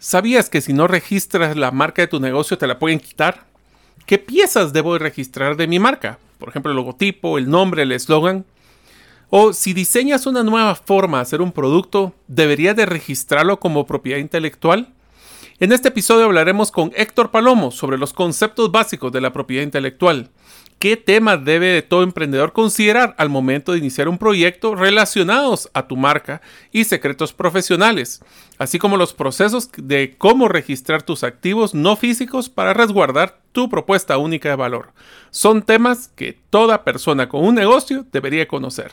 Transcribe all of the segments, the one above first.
¿Sabías que si no registras la marca de tu negocio te la pueden quitar? ¿Qué piezas debo registrar de mi marca? Por ejemplo, el logotipo, el nombre, el eslogan. O si diseñas una nueva forma de hacer un producto, ¿deberías de registrarlo como propiedad intelectual? En este episodio hablaremos con Héctor Palomo sobre los conceptos básicos de la propiedad intelectual, qué temas debe todo emprendedor considerar al momento de iniciar un proyecto relacionados a tu marca y secretos profesionales, así como los procesos de cómo registrar tus activos no físicos para resguardar tu propuesta única de valor. Son temas que toda persona con un negocio debería conocer.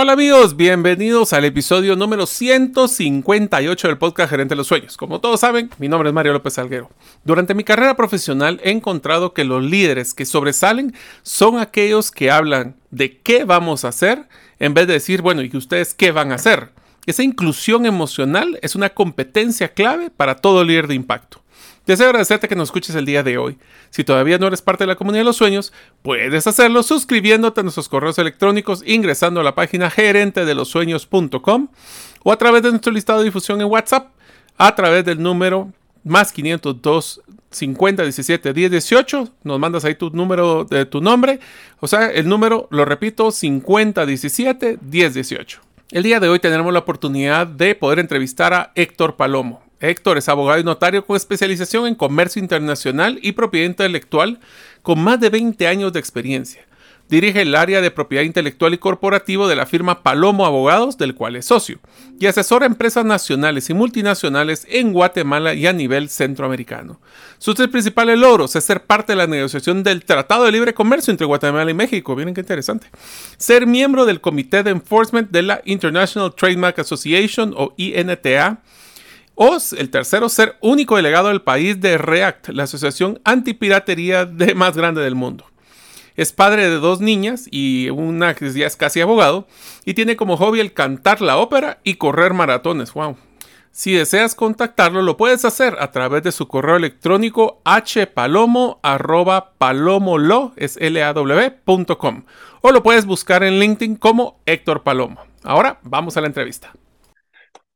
Hola amigos, bienvenidos al episodio número 158 del podcast Gerente de los Sueños. Como todos saben, mi nombre es Mario López Salguero. Durante mi carrera profesional he encontrado que los líderes que sobresalen son aquellos que hablan de qué vamos a hacer en vez de decir, bueno, ¿y ustedes qué van a hacer? Esa inclusión emocional es una competencia clave para todo líder de impacto. Deseo agradecerte que nos escuches el día de hoy. Si todavía no eres parte de la comunidad de los sueños, puedes hacerlo suscribiéndote a nuestros correos electrónicos, ingresando a la página gerente de los sueños.com o a través de nuestro listado de difusión en WhatsApp, a través del número más 502 50 17 10 18. Nos mandas ahí tu número de tu nombre. O sea, el número, lo repito, 50 17 10 18. El día de hoy tendremos la oportunidad de poder entrevistar a Héctor Palomo. Héctor es abogado y notario con especialización en comercio internacional y propiedad intelectual con más de 20 años de experiencia. Dirige el área de propiedad intelectual y corporativo de la firma Palomo Abogados, del cual es socio, y asesora empresas nacionales y multinacionales en Guatemala y a nivel centroamericano. Sus tres principales logros es ser parte de la negociación del Tratado de Libre Comercio entre Guatemala y México. Miren qué interesante. Ser miembro del Comité de Enforcement de la International Trademark Association o INTA. O el tercero, ser único delegado del país de REACT, la asociación antipiratería de más grande del mundo. Es padre de dos niñas y una que ya es casi abogado y tiene como hobby el cantar la ópera y correr maratones. Wow. Si deseas contactarlo, lo puedes hacer a través de su correo electrónico hpalomo.palomolo, o lo puedes buscar en LinkedIn como Héctor Palomo. Ahora vamos a la entrevista.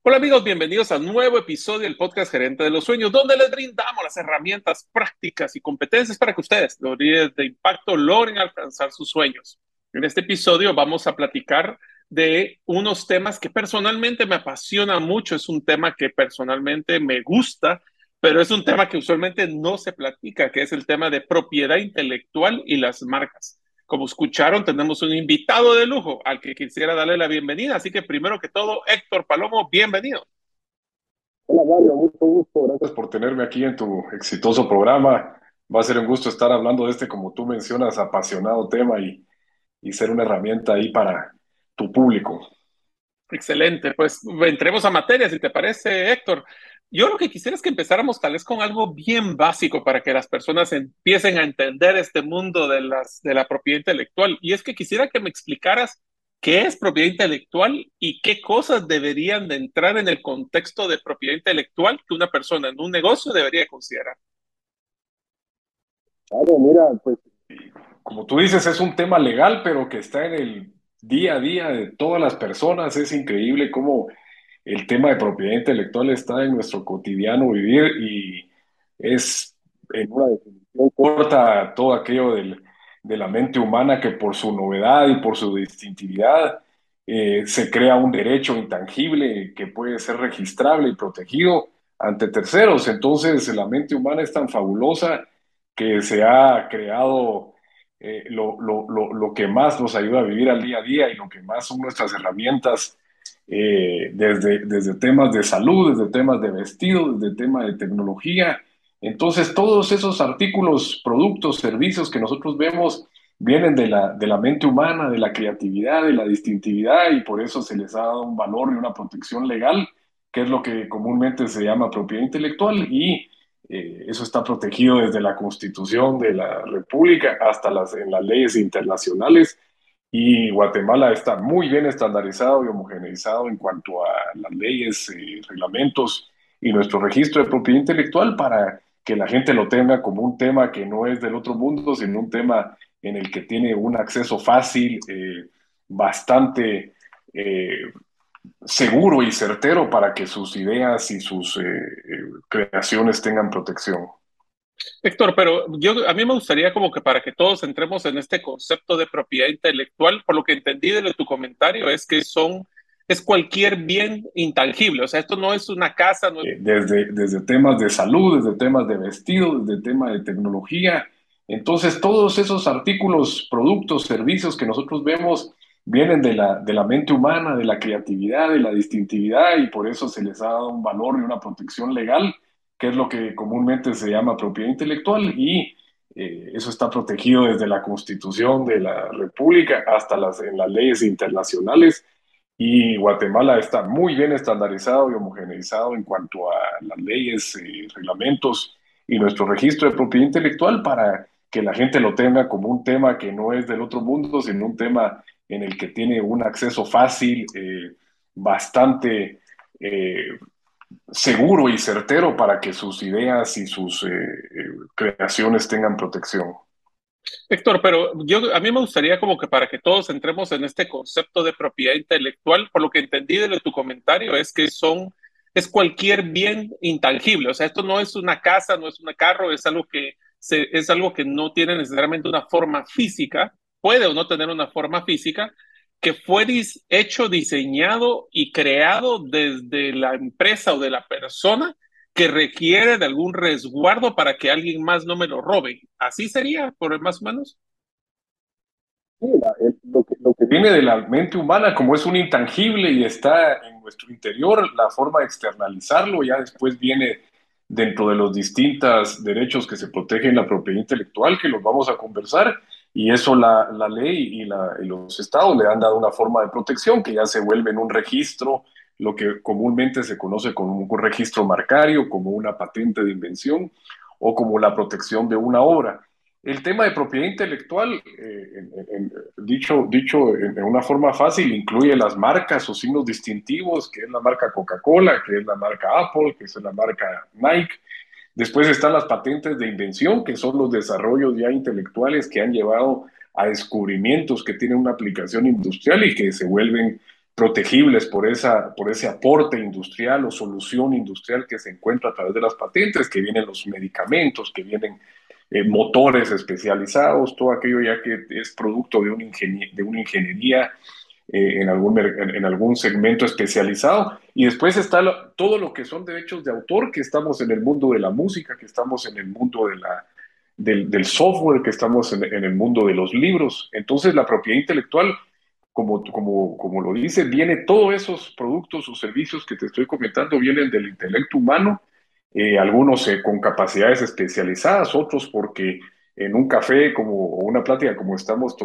Hola amigos, bienvenidos a un nuevo episodio del podcast Gerente de los Sueños, donde les brindamos las herramientas prácticas y competencias para que ustedes, los líderes de impacto, logren alcanzar sus sueños. En este episodio vamos a platicar de unos temas que personalmente me apasiona mucho, es un tema que personalmente me gusta, pero es un tema que usualmente no se platica, que es el tema de propiedad intelectual y las marcas. Como escucharon, tenemos un invitado de lujo al que quisiera darle la bienvenida. Así que primero que todo, Héctor Palomo, bienvenido. Hola Mario, mucho gusto. Gracias por tenerme aquí en tu exitoso programa. Va a ser un gusto estar hablando de este, como tú mencionas, apasionado tema y, y ser una herramienta ahí para tu público. Excelente, pues entremos a materia, si te parece, Héctor. Yo lo que quisiera es que empezáramos tal vez con algo bien básico para que las personas empiecen a entender este mundo de, las, de la propiedad intelectual. Y es que quisiera que me explicaras qué es propiedad intelectual y qué cosas deberían de entrar en el contexto de propiedad intelectual que una persona en un negocio debería considerar. Claro, mira, pues como tú dices, es un tema legal, pero que está en el día a día de todas las personas. Es increíble cómo el tema de propiedad intelectual está en nuestro cotidiano vivir y es en una definición corta todo aquello de la mente humana que por su novedad y por su distintividad eh, se crea un derecho intangible que puede ser registrable y protegido ante terceros. Entonces la mente humana es tan fabulosa que se ha creado eh, lo, que más nos ayuda a vivir al día a día y lo que más son nuestras herramientas eh, desde, desde temas de salud, desde temas de vestido, desde temas de tecnología. Entonces, todos esos artículos, productos, servicios que nosotros vemos vienen de la, de la mente humana, de la creatividad, de la distintividad y por eso se les ha dado un valor y una protección legal, que es lo que comúnmente se llama propiedad intelectual y eh, eso está protegido desde la Constitución de la República hasta las, en las leyes internacionales y Guatemala está muy bien estandarizado y homogeneizado en cuanto a las leyes y reglamentos y nuestro registro de propiedad intelectual para que la gente lo tenga como un tema que no es del otro mundo, sino un tema en el que tiene un acceso fácil, eh, bastante eh, seguro y certero para que sus ideas y sus eh, creaciones tengan protección. Héctor, pero yo a mí me gustaría como que para que todos entremos en este concepto de propiedad intelectual, por lo que entendí de tu comentario es que son es cualquier bien intangible, o sea, esto no es una casa, no es... desde desde temas de salud, desde temas de vestido, desde temas de tecnología, entonces todos esos artículos, productos, servicios que nosotros vemos vienen de la, de la mente humana, de la creatividad, de la distintividad y por eso se les ha dado un valor y una protección legal que es lo que comúnmente se llama propiedad intelectual y eh, eso está protegido desde la Constitución de la República hasta las, en las leyes internacionales. Y Guatemala está muy bien estandarizado y homogeneizado en cuanto a las leyes y reglamentos y nuestro registro de propiedad intelectual para que la gente lo tenga como un tema que no es del otro mundo, sino un tema en el que tiene un acceso fácil, eh, bastante eh, seguro y certero para que sus ideas y sus eh, eh, creaciones tengan protección. Héctor, pero yo a mí me gustaría como que para que todos entremos en este concepto de propiedad intelectual, por lo que entendí de tu comentario es que son es cualquier bien intangible, o sea, esto no es una casa, no es un carro, es algo que se, es algo que no tiene necesariamente una forma física, puede o no tener una forma física, que fue hecho, diseñado y creado desde la empresa o de la persona que requiere de algún resguardo para que alguien más no me lo robe. ¿Así sería, por más o menos? Sí, lo, que, viene de la mente humana, como es un intangible y está en nuestro interior, la forma de externalizarlo ya después viene dentro de los distintos derechos que se protegen la propiedad intelectual, que los vamos a conversar, y eso la, la ley y, los estados le han dado una forma de protección que ya se vuelve en un registro, lo que comúnmente se conoce como un registro marcario, como una patente de invención o como la protección de una obra. El tema de propiedad intelectual, eh, dicho, dicho en una forma fácil, incluye las marcas o signos distintivos, que es la marca Coca-Cola, que es la marca Apple, que es la marca Nike, Después están las patentes de invención, que son los desarrollos ya intelectuales que han llevado a descubrimientos que tienen una aplicación industrial y que se vuelven protegibles por, esa, por ese aporte industrial o solución industrial que se encuentra a través de las patentes, que vienen los medicamentos, que vienen eh, motores especializados, todo aquello ya que es producto de, un de una ingeniería eh, en, algún, en, algún segmento especializado. Y después está todo lo que son derechos de autor, que estamos en el mundo de la música, que estamos en el mundo de la, del, del software, que estamos en, en, el mundo de los libros. Entonces la propiedad intelectual, como, como, como lo dice, viene todos esos productos o servicios que te estoy comentando, vienen del intelecto humano, eh, algunos eh, con capacidades especializadas, otros porque en un café como una plática como estamos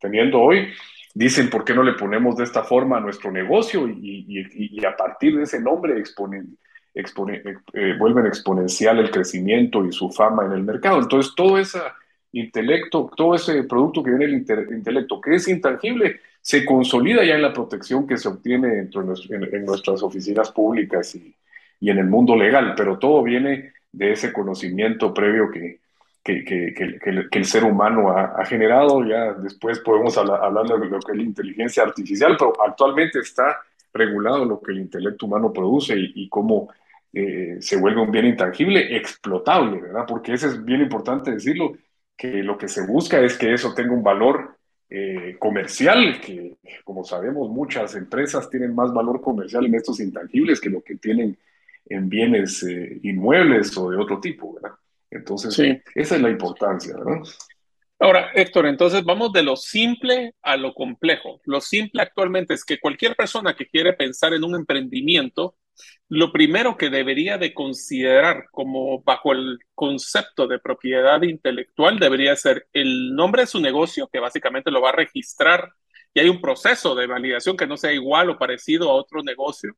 teniendo hoy, dicen, ¿por qué no le ponemos de esta forma a nuestro negocio? Y, a partir de ese nombre exponen, eh, vuelven exponencial el crecimiento y su fama en el mercado. Entonces, todo ese intelecto, todo ese producto que viene del intelecto, que es intangible, se consolida ya en la protección que se obtiene dentro en, nuestras oficinas públicas y, en el mundo legal, pero todo viene de ese conocimiento previo que, que, que, que, el ser humano ha, generado. Ya después podemos hablar, hablar, de lo que es la inteligencia artificial, pero actualmente está regulado lo que el intelecto humano produce y, cómo eh, se vuelve un bien intangible, explotable, ¿verdad? Porque eso es bien importante decirlo, que lo que se busca es que eso tenga un valor eh, comercial, que como sabemos muchas empresas tienen más valor comercial en estos intangibles que lo que tienen en bienes eh, inmuebles o de otro tipo, ¿verdad? Entonces, esa es la importancia, ¿verdad? Ahora, Héctor, entonces vamos de lo simple a lo complejo. Lo simple actualmente es que cualquier persona que quiere pensar en un emprendimiento lo primero que debería de considerar como bajo el concepto de propiedad intelectual debería ser el nombre de su negocio, que básicamente lo va a registrar y hay un proceso de validación que no sea igual o parecido a otro negocio.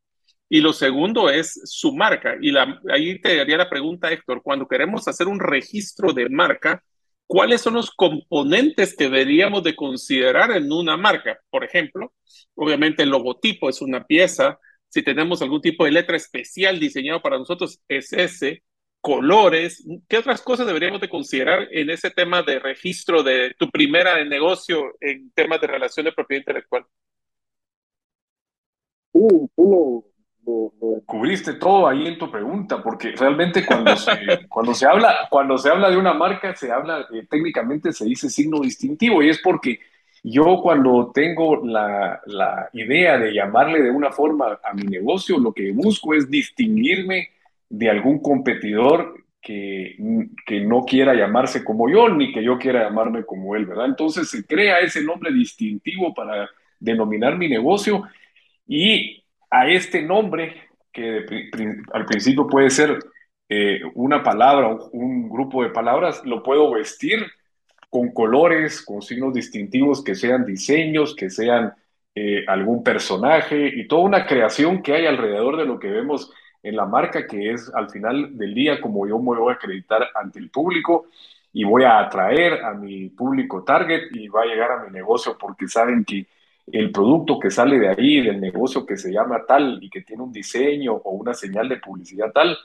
Y lo segundo es su marca. Y la, ahí te haría la pregunta, Héctor, cuando queremos hacer un registro de marca, ¿cuáles son los componentes que deberíamos de considerar en una marca? Por ejemplo, obviamente el logotipo es una pieza, si tenemos algún tipo de letra especial diseñado para nosotros, es ese, colores, ¿qué otras cosas deberíamos de considerar en ese tema de registro de tu primera negocio en temas de relación de propiedad intelectual? Uh, tú cubriste todo ahí en tu pregunta, porque realmente cuando se, cuando se, habla, cuando se habla de una marca, se habla, eh, técnicamente se dice signo distintivo, y es porque yo cuando tengo la, idea de llamarle de una forma a mi negocio, lo que busco es distinguirme de algún competidor que, que, no quiera llamarse como yo, ni que yo quiera llamarme como él, ¿verdad? Entonces se crea ese nombre distintivo para denominar mi negocio y a este nombre, que al principio puede ser eh, una palabra, un grupo de palabras, lo puedo vestir con colores, con signos distintivos que sean diseños, que sean eh, algún personaje y toda una creación que hay alrededor de lo que vemos en la marca, que es al final del día como yo me voy a acreditar ante el público y voy a atraer a mi público target y va a llegar a mi negocio porque saben que el producto que sale de ahí, del negocio que se llama tal y que tiene un diseño o una señal de publicidad tal,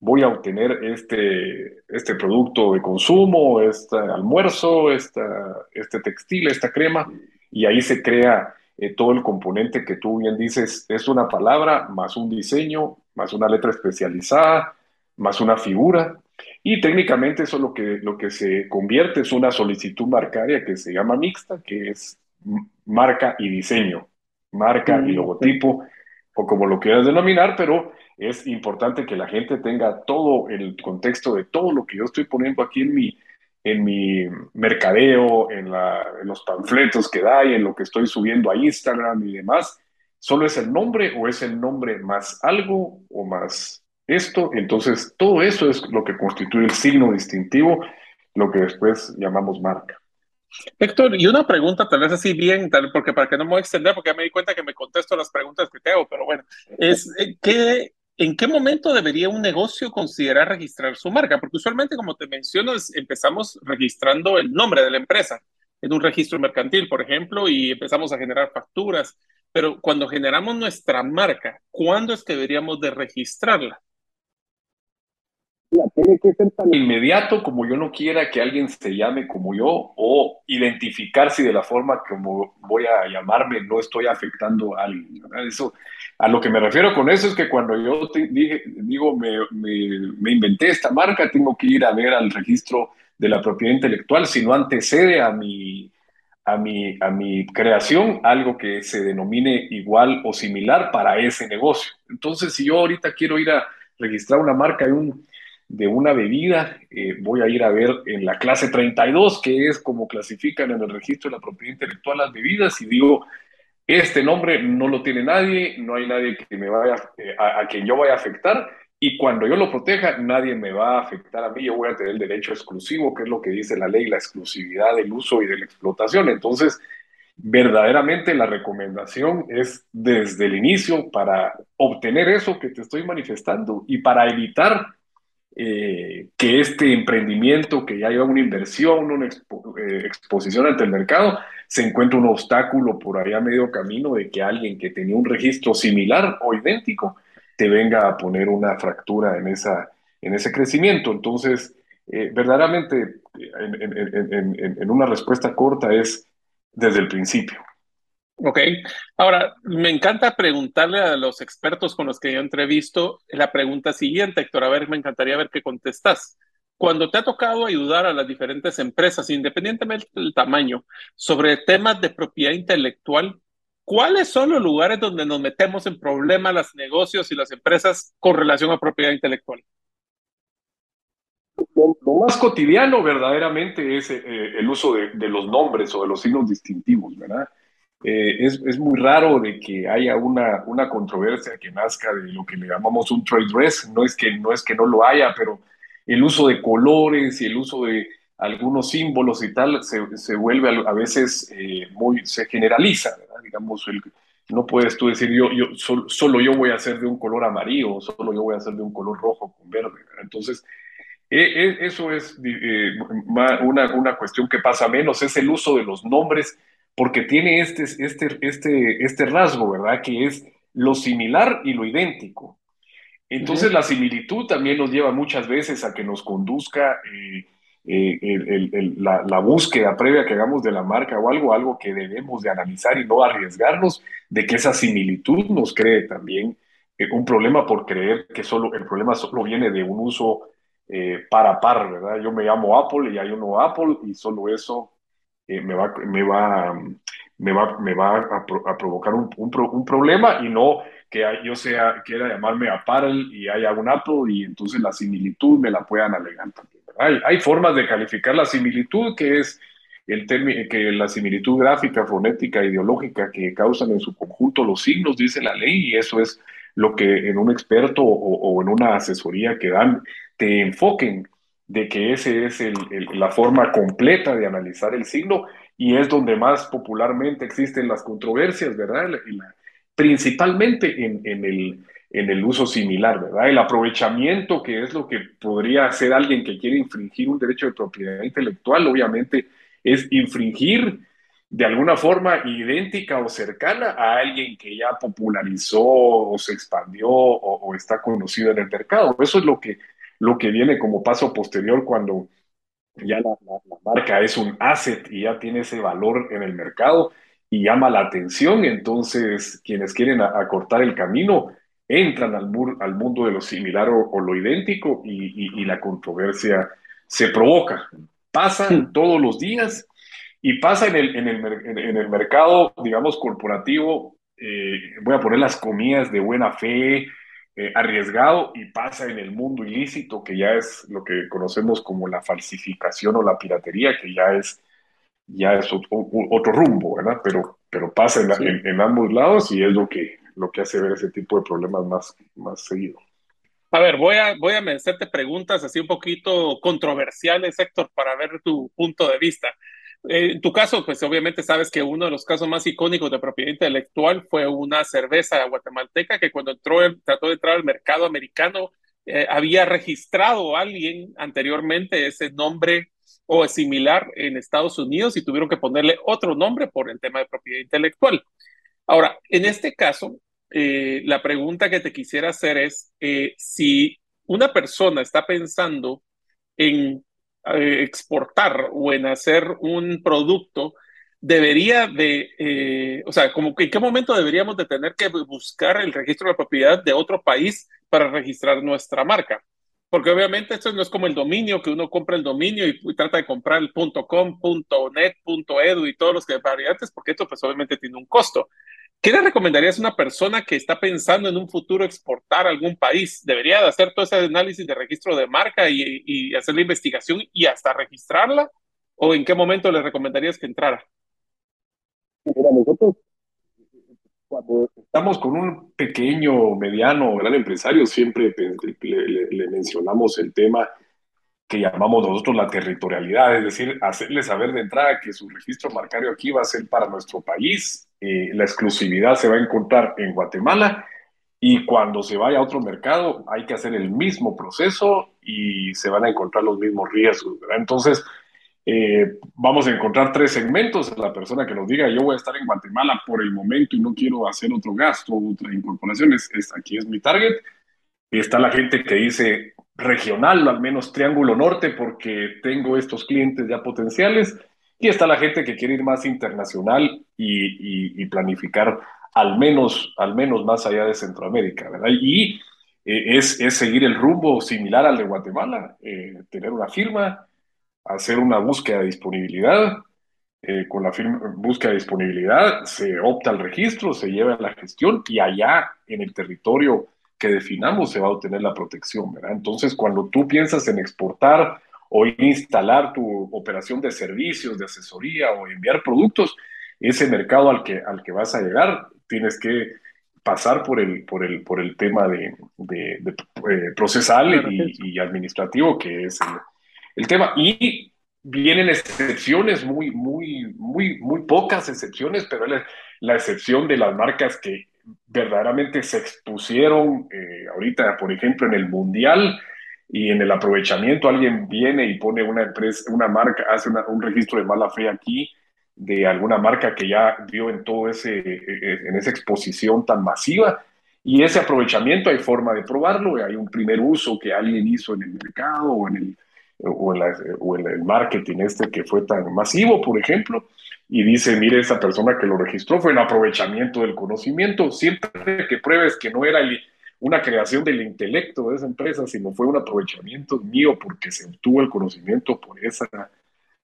voy a obtener este, este producto de consumo, este almuerzo, esta, este textil, esta crema, y ahí se crea eh, todo el componente que tú bien dices, es una palabra, más un diseño, más una letra especializada, más una figura, y técnicamente eso lo que, lo que se convierte es una solicitud marcaria que se llama mixta, que es marca y diseño, marca y mm, logotipo, o como lo quieras denominar, pero es importante que la gente tenga todo el contexto de todo lo que yo estoy poniendo aquí en mi, en mi mercadeo, en, los panfletos que da y en lo que estoy subiendo a Instagram y demás. ¿Solo es el nombre o es el nombre más algo o más esto? Entonces, todo eso es lo que constituye el signo distintivo, lo que después llamamos marca. Héctor, y una pregunta tal vez así bien, tal, porque para que no me voy a extender, porque ya me di cuenta que me contesto las preguntas que te hago, pero bueno, es eh, que ¿En qué momento debería un negocio considerar registrar su marca? Porque usualmente, como te menciono, empezamos registrando el nombre de la empresa en un registro mercantil, por ejemplo, y empezamos a generar facturas. Pero cuando generamos nuestra marca, ¿cuándo es que deberíamos de registrarla? Tiene que ser tan inmediato como yo no quiera que alguien se llame como yo o identificar si de la forma como voy a llamarme no estoy afectando a alguien. Eso, a lo que me refiero con eso es que cuando yo dije, digo, me, me, inventé esta marca, tengo que ir a ver al registro de la propiedad intelectual, si no antecede a mi, a mi, a mi creación algo que se denomine igual o similar para ese negocio. Entonces, si yo ahorita quiero ir a registrar una marca de un de una bebida, eh, voy a ir a ver en la clase 32, que es como clasifican en el registro de la propiedad intelectual las bebidas, y digo, este nombre no lo tiene nadie, no hay nadie que me vaya, eh, a, quien yo vaya a afectar, y cuando yo lo proteja, nadie me va a afectar a mí, yo voy a tener el derecho exclusivo, que es lo que dice la ley, la exclusividad del uso y de la explotación. Entonces, verdaderamente la recomendación es desde el inicio para obtener eso que te estoy manifestando y para evitar eh, que este emprendimiento que ya lleva una inversión, una eh, exposición ante el mercado, se encuentra un obstáculo por ahí a medio camino de que alguien que tenía un registro similar o idéntico te venga a poner una fractura en, esa, en ese crecimiento. Entonces, verdaderamente, en, una respuesta corta, es desde el principio. Ok, ahora me encanta preguntarle a los expertos con los que yo entrevisto la pregunta siguiente, Héctor, a ver, me encantaría ver qué contestas. Cuando te ha tocado ayudar a las diferentes empresas, independientemente del tamaño, sobre temas de propiedad intelectual, ¿cuáles son los lugares donde nos metemos en problemas los negocios y las empresas con relación a propiedad intelectual? Lo, más cotidiano verdaderamente es eh, el uso de, de, los nombres o de los signos distintivos, ¿verdad? Eh, es, es, muy raro de que haya una, una controversia que nazca de lo que le llamamos un trade dress. No es que no, es que no lo haya, pero el uso de colores y el uso de algunos símbolos y tal se, se vuelve a, veces eh, muy, se generaliza, digamos, el, no puedes tú decir yo, yo solo, yo voy a hacer de un color amarillo, solo yo voy a hacer de un color rojo con verde. Entonces, e, e, eso es eh, una, una cuestión que pasa menos, es el uso de los nombres porque tiene este, este, este, este rasgo, ¿verdad? Que es lo similar y lo idéntico. Entonces la similitud también nos lleva muchas veces a que nos conduzca eh, eh, la, búsqueda previa que hagamos de la marca o algo, algo que debemos de analizar y no arriesgarnos de que esa similitud nos cree también eh, un problema por creer que solo el problema solo viene de un uso para par, ¿verdad? Yo me llamo Apple y hay uno Apple y solo eso eh, me, va, me, va, me, va, me va a, provocar un, un, problema y no que yo sea, quiera llamarme Apple y haya un Apple y entonces la similitud me la puedan alegar también. Hay, hay formas de calificar la similitud que es el que la similitud gráfica, fonética, ideológica que causan en su conjunto los signos, dice la ley, y eso es lo que en un experto o, o en una asesoría que dan te enfoquen de que ese es la forma completa de analizar el signo y es donde más popularmente existen las controversias, ¿verdad? principalmente en, el, en el uso similar, ¿verdad? El aprovechamiento, que es lo que podría hacer alguien que quiere infringir un derecho de propiedad intelectual, obviamente es infringir de alguna forma idéntica o cercana a alguien que ya popularizó o se expandió o está conocido en el mercado. Eso es lo que lo que viene como paso posterior cuando ya la, marca es un asset y ya tiene ese valor en el mercado y llama la atención, entonces quienes quieren acortar el camino entran al, al mundo de lo similar o, lo idéntico y, la controversia se provoca. Pasa hmm. todos los días y pasa en el, en el, en el mercado, digamos, corporativo. Eh, voy a poner las comidas de buena fe, eh, arriesgado y pasa en el mundo ilícito, que ya es lo que conocemos como la falsificación o la piratería, que ya es, ya es otro, rumbo, ¿verdad? Pero, pero pasa en, ambos lados y es lo que, lo que hace ver ese tipo de problemas más, más seguido. A ver, voy a, voy a hacerte preguntas así un poquito controversiales, Héctor, para ver tu punto de vista. Eh, en tu caso, pues obviamente sabes que uno de los casos más icónicos de propiedad intelectual fue una cerveza guatemalteca que cuando entró, trató de entrar al mercado americano, eh, había registrado alguien anteriormente ese nombre o similar en Estados Unidos y tuvieron que ponerle otro nombre por el tema de propiedad intelectual. Ahora, en este caso, eh, la pregunta que te quisiera hacer es si una persona está pensando en eh, exportar o en hacer un producto, debería de, eh, o sea, como que en qué momento deberíamos de tener que buscar el registro de propiedad de otro país para registrar nuestra marca. Porque obviamente esto no es como el dominio, que uno compra el dominio y, trata de comprar el .com, .net, .edu y todos los que variantes, porque esto pues obviamente tiene un costo. ¿Qué le recomendarías a una persona que está pensando en un futuro exportar a algún país? ¿Debería de hacer todo ese análisis de registro de marca y, hacer la investigación y hasta registrarla? ¿O en qué momento le recomendarías que entrara? Mira, nosotros cuando estamos con un pequeño, mediano, gran empresario, siempre le mencionamos el tema que llamamos nosotros la territorialidad, es decir, hacerle saber de entrada que su registro marcario aquí va a ser para nuestro país, eh, la exclusividad se va a encontrar en Guatemala y cuando se vaya a otro mercado hay que hacer el mismo proceso y se van a encontrar los mismos riesgos. Entonces, eh, vamos a encontrar tres segmentos. La persona que nos diga, yo voy a estar en Guatemala por el momento y no quiero hacer otro gasto, otra incorporación, es, aquí es mi target Y está la gente que dice regional, al menos Triángulo Norte, porque tengo estos clientes ya potenciales. Y está la gente que quiere ir más internacional y, planificar al menos, al menos más allá de Centroamérica, ¿verdad? Y eh, es, es, seguir el rumbo similar al de Guatemala, eh, tener una firma, hacer una búsqueda de disponibilidad, eh, con la firma, búsqueda de disponibilidad se opta al registro, se lleva a la gestión y allá en el territorio que definamos se va a obtener la protección, ¿verdad? Entonces, cuando tú piensas en exportar o instalar tu operación de servicios, de asesoría o enviar productos, ese mercado al que, al que vas a llegar, tienes que pasar por el, por el, por el tema de, de, eh, procesal y, administrativo, que es el, el tema. Y vienen excepciones, muy, muy, muy, muy pocas excepciones, pero la, la excepción de las marcas que verdaderamente se expusieron eh, ahorita, por ejemplo, en el Mundial y en el aprovechamiento, alguien viene y pone una empresa, una marca, hace un registro de mala fe aquí de alguna marca que ya dio en todo ese, e, e, en esa exposición tan masiva. Y ese aprovechamiento hay forma de probarlo, hay un primer uso que alguien hizo en el mercado o en el, o en el marketing este que fue tan masivo, por ejemplo, y dice, mire, esa persona que lo registró fue el aprovechamiento del conocimiento, siempre que pruebes que no era una creación del intelecto de esa empresa, sino fue un aprovechamiento mío porque se obtuvo el conocimiento por esa,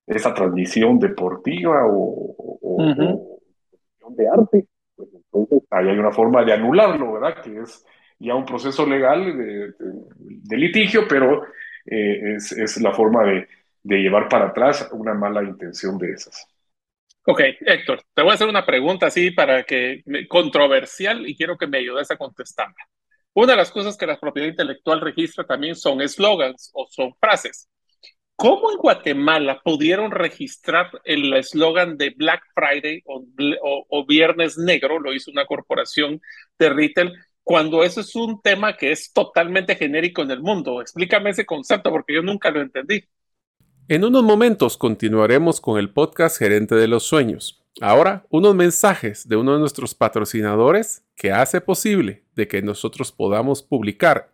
esa transmisión deportiva o, de arte, pues entonces ahí hay una forma de anularlo, ¿verdad? Que es ya un proceso legal de, litigio, pero eh, es, es, la forma de, de llevar para atrás una mala intención de esas. Ok, Héctor, te voy a hacer una pregunta así para que controversial y quiero que me ayudes a contestarla. Una de las cosas que la propiedad intelectual registra también son eslogans o son frases. ¿Cómo en Guatemala pudieron registrar el eslogan de Black Friday o, o, Viernes Negro? Lo hizo una corporación de retail cuando eso es un tema que es totalmente genérico en el mundo. Explícame ese concepto porque yo nunca lo entendí. En unos momentos continuaremos con el podcast Gerente de los Sueños. Ahora, unos mensajes de uno de nuestros patrocinadores que hace posible de que nosotros podamos publicar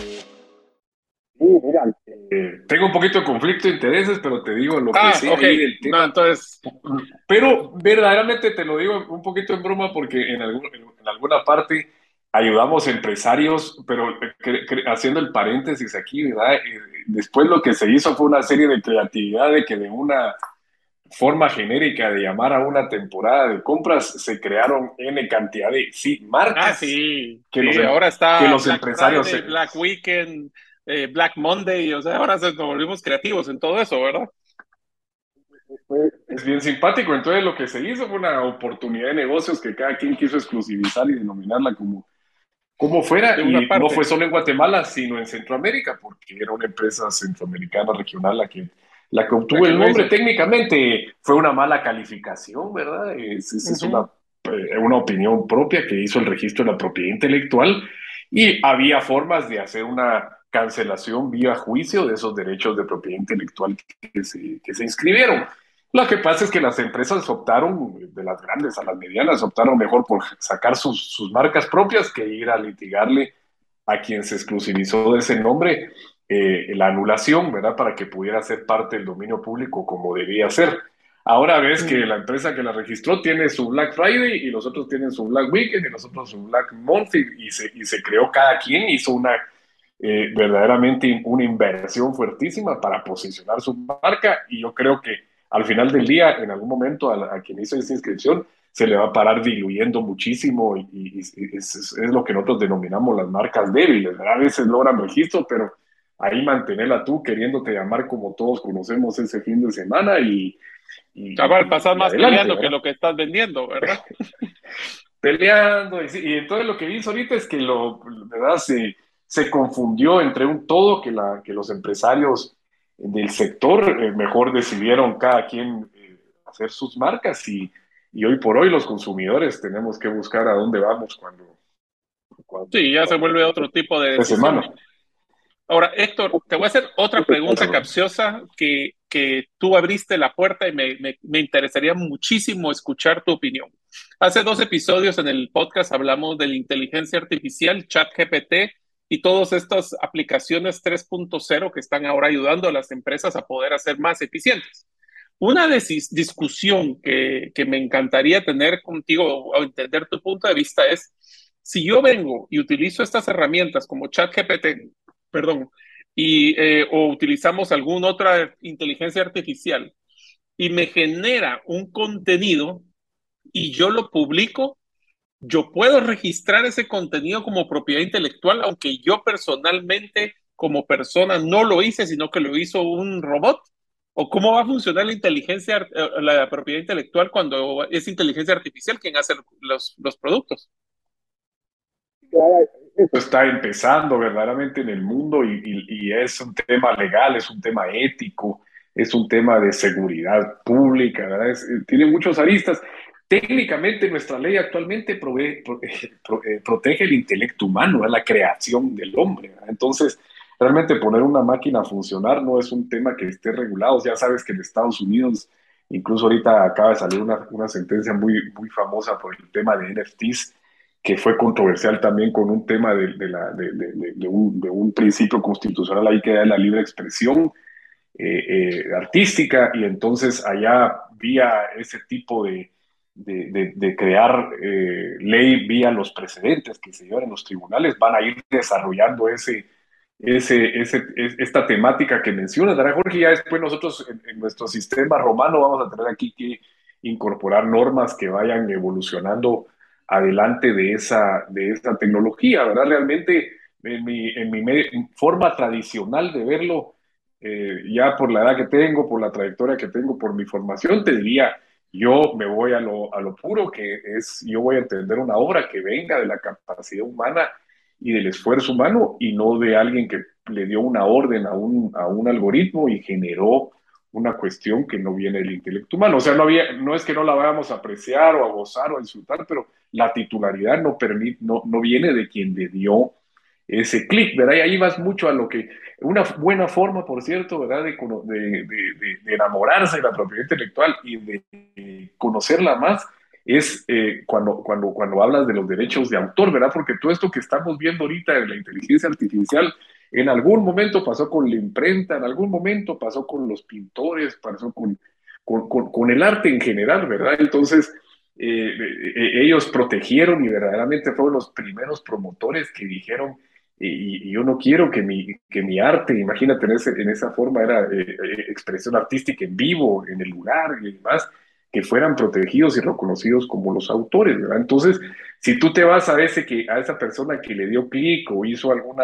Sí, mira, eh, tengo un poquito de conflicto de intereses, pero te digo lo que ah, okay. tema. entonces... Pero verdaderamente te lo digo un poquito en broma porque en, en alguna parte ayudamos empresarios, pero haciendo el paréntesis aquí, ¿verdad? Eh, después lo que se hizo fue una serie de creatividad de que de una forma genérica de llamar a una temporada de compras se crearon N cantidad de sí, marcas. Ah, sí. Que sí, ahora está que los empresarios... Black Weekend eh, Black Monday, o sea, ahora nos volvimos creativos en todo eso, ¿verdad? Es bien simpático, entonces lo que se hizo fue una oportunidad de negocios que cada quien quiso exclusivizar y denominarla como, como fuera, y no fue solo en Guatemala, sino en Centroamérica, porque era una empresa centroamericana regional la que, la que obtuvo el nombre. Técnicamente fue una mala calificación, ¿verdad? Es, es una, eh, una opinión propia que hizo el registro de la propiedad intelectual y había formas de hacer una cancelación vía juicio de esos derechos de propiedad intelectual que se, que se inscribieron. Lo que pasa es que las empresas optaron, de las grandes a las medianas, optaron mejor por sacar sus, sus marcas propias que ir a litigarle a quien se exclusivizó de ese nombre eh, la anulación, ¿verdad? Para que pudiera ser parte del dominio público como debía ser. Ahora ves que mm. la empresa que la registró tiene su Black Friday y los otros tienen su Black Weekend y los otros su Black Month y, se, y se creó cada quien, hizo una eh, verdaderamente una inversión fuertísima para posicionar su marca y yo creo que al final del día, en algún momento a, quien hizo esa inscripción, se le va a parar diluyendo muchísimo y, es, lo que nosotros denominamos las marcas débiles. A veces logran registro, pero ahí mantenerla tú queriéndote llamar como todos conocemos ese fin de semana y... y Chaval, pasar más peleando que lo que estás vendiendo, ¿verdad? peleando, y, entonces lo que hizo ahorita es que lo, ¿verdad? Se, se confundió entre un todo que, la, que los empresarios del sector eh, mejor decidieron cada quien eh, hacer sus marcas y, y, hoy por hoy los consumidores tenemos que buscar a dónde vamos cuando... sí, ya se vuelve otro tipo de... semana. Ahora, Héctor, te voy a hacer otra pregunta capciosa que, que tú abriste la puerta y me, me, me, interesaría muchísimo escuchar tu opinión. Hace dos episodios en el podcast hablamos de la inteligencia artificial, ChatGPT y todas estas aplicaciones 3.0 que están ahora ayudando a las empresas a poder hacer más eficientes. Una discusión que, que me encantaría tener contigo o entender tu punto de vista es, si yo vengo y utilizo estas herramientas como ChatGPT, perdón, y, eh, o utilizamos alguna otra inteligencia artificial y me genera un contenido y yo lo publico, yo puedo registrar ese contenido como propiedad intelectual, aunque yo personalmente como persona no lo hice, sino que lo hizo un robot. ¿O cómo va a funcionar la inteligencia, eh, la propiedad intelectual cuando es inteligencia artificial quien hace los, los productos? está empezando verdaderamente en el mundo y, es un tema legal, es un tema ético, es un tema de seguridad pública, ¿verdad? tiene muchos aristas. Técnicamente nuestra ley actualmente eh, eh, protege el intelecto humano, la creación del hombre. Entonces, realmente poner una máquina a funcionar no es un tema que esté regulado. Ya sabes que en Estados Unidos, incluso ahorita acaba de salir una, una sentencia muy, muy famosa por el tema de NFTs, que fue controversial también con un tema de, la, de, un, principio constitucional ahí que era la libre expresión eh, eh, artística y entonces allá vía ese tipo de, crear eh, ley vía los precedentes que se llevan en los tribunales van a ir desarrollando ese, ese, ese, esta temática que mencionas, ¿verdad, Jorge? Ya después nosotros en, en nuestro sistema romano vamos a tener aquí que incorporar normas que vayan evolucionando adelante de esa, de esa tecnología, ¿verdad? Realmente, en mi, en mi forma tradicional de verlo, eh, ya por la edad que tengo, por la trayectoria que tengo, por mi formación, te diría, yo me voy a lo, a lo puro, que es, yo voy a entender una obra que venga de la capacidad humana y del esfuerzo humano y no de alguien que le dio una orden a un, a un algoritmo y generó una cuestión que no viene del intelecto humano. O sea, no, había, no es que no la vayamos a apreciar o a gozar o a insultar, pero la titularidad no, permite, no, no viene de quien le dio ese clic, ¿verdad? Y ahí vas mucho a lo que, una buena forma, por cierto, ¿verdad? De, de, de, enamorarse de la propiedad intelectual y de conocerla más es eh, cuando, cuando, cuando hablas de los derechos de autor, ¿verdad? Porque todo esto que estamos viendo ahorita de la inteligencia artificial en algún momento pasó con la imprenta, en algún momento pasó con los pintores, pasó con, con, el arte en general, ¿verdad? Entonces, eh, eh, ellos protegieron y verdaderamente fueron los primeros promotores que dijeron, y, yo no quiero que mi, que mi arte, imagínate en, en esa forma, era eh, expresión artística en vivo, en el lugar y demás, que fueran protegidos y reconocidos como los autores, ¿verdad? Entonces, si tú te vas a ese que a esa persona que le dio clic o hizo alguna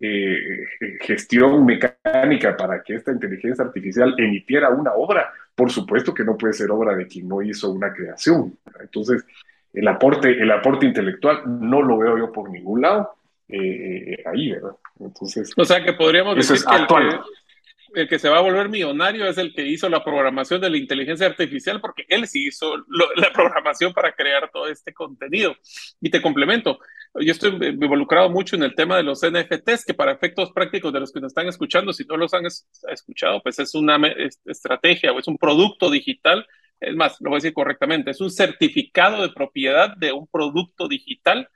eh, gestión mecánica para que esta inteligencia artificial emitiera una obra, por supuesto que no puede ser obra de quien no hizo una creación. Entonces, el aporte, el aporte intelectual no lo veo yo por ningún lado eh, eh, ahí, ¿verdad? Entonces, o sea que podríamos decir que, el que se va a volver millonario es el que hizo la programación de la inteligencia artificial, porque él sí hizo la programación para crear todo este contenido. Y te complemento, yo estoy involucrado mucho en el tema de los NFTs, que para efectos prácticos de los que nos están escuchando, si no los han escuchado, pues es una estrategia o es un producto digital. Es más, lo voy a decir correctamente, es un certificado de propiedad de un producto digital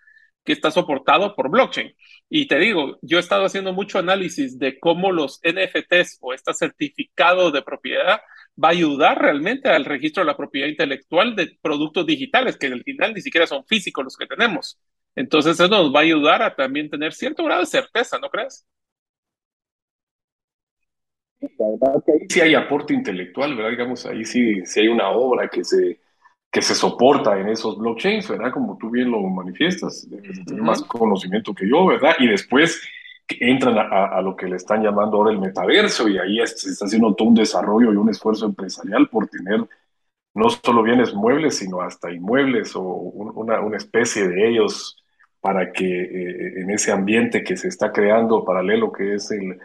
que está soportado por blockchain. Y te digo, yo he estado haciendo mucho análisis de cómo los NFTs o este certificado de propiedad va a ayudar realmente al registro de la propiedad intelectual de productos digitales, que al final ni siquiera son físicos los que tenemos. Entonces eso nos va a ayudar a también tener cierto grado de certeza, ¿no crees? La verdad que ahí sí hay aporte intelectual, ¿verdad? Digamos, ahí sí, sí hay una obra que se, que se soporta en esos blockchains, ¿verdad? Como tú bien lo manifiestas, tener más conocimiento que yo, ¿verdad? Y después entran a, lo que le están llamando ahora el metaverso y ahí se está haciendo todo un desarrollo y un esfuerzo empresarial por tener no solo bienes muebles, sino hasta inmuebles o una, una especie de ellos para que eh, en ese ambiente que se está creando paralelo que es el,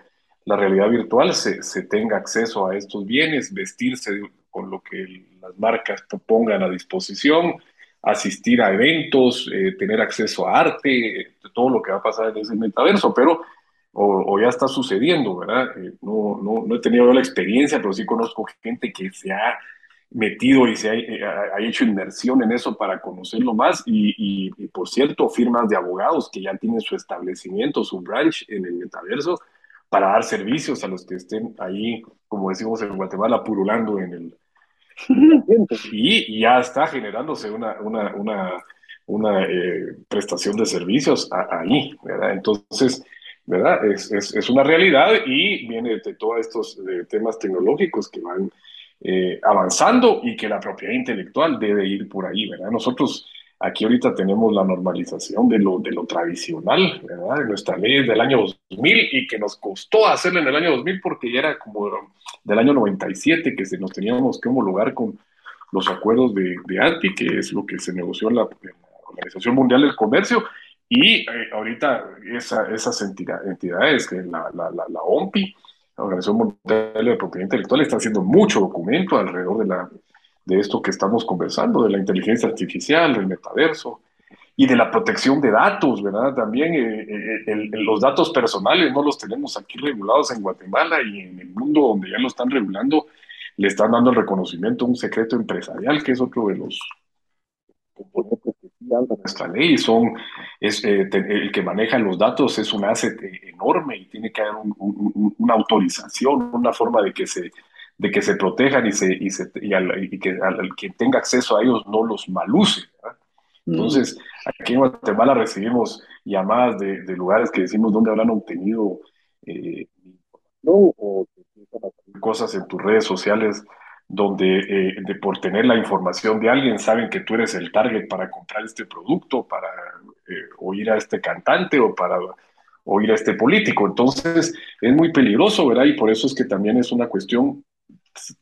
la realidad virtual se, se tenga acceso a estos bienes, vestirse con lo que las marcas pongan a disposición, asistir a eventos, eh, tener acceso a arte, todo lo que va a pasar en ese metaverso, pero o, ya está sucediendo, ¿verdad? Eh, no, no, no, he tenido la experiencia, pero sí conozco gente que se ha metido y se ha, hecho inmersión en eso para conocerlo más y, y, por cierto, firmas de abogados que ya tienen su establecimiento, su branch en el metaverso para dar servicios a los que estén ahí, como decimos en Guatemala, purulando en el... y, ya está generándose una, una, una, una eh, prestación de servicios ahí, ¿verdad? Entonces, ¿verdad? Es, es, una realidad y viene de todos estos temas tecnológicos que van eh, avanzando y que la propiedad intelectual debe ir por ahí, ¿verdad? Nosotros aquí ahorita tenemos la normalización de lo, de lo tradicional, ¿verdad? Nuestra ley del año 2000 y que nos costó hacerla en el año 2000 porque ya era como del año 97 que se nos teníamos que homologar con los acuerdos de, de que es lo que se negoció en la, Organización Mundial del Comercio, y eh, ahorita esa, esas entidades, que la, la, la, la OMPI, la Organización Mundial de Propiedad Intelectual, está haciendo mucho documento alrededor de, la, de esto que estamos conversando, de la inteligencia artificial, del metaverso y de la protección de datos, ¿verdad? También eh, eh, los datos personales no los tenemos aquí regulados en Guatemala y en el mundo donde ya lo están regulando, le están dando el reconocimiento a un secreto empresarial, que es otro de los componentes nuestra ley, son, es, eh, el que maneja los datos es un asset enorme y tiene que haber una autorización, una forma de que se, de que se protejan y, se, y, se, y, que al, que tenga acceso a ellos no los maluse. Mm. Entonces, aquí en Guatemala recibimos llamadas de, de lugares que decimos dónde habrán obtenido eh, o cosas en tus redes sociales donde eh, de por tener la información de alguien saben que tú eres el target para comprar este producto, para eh, oír a este cantante o para oír a este político. Entonces es muy peligroso, ¿verdad? Y por eso es que también es una cuestión,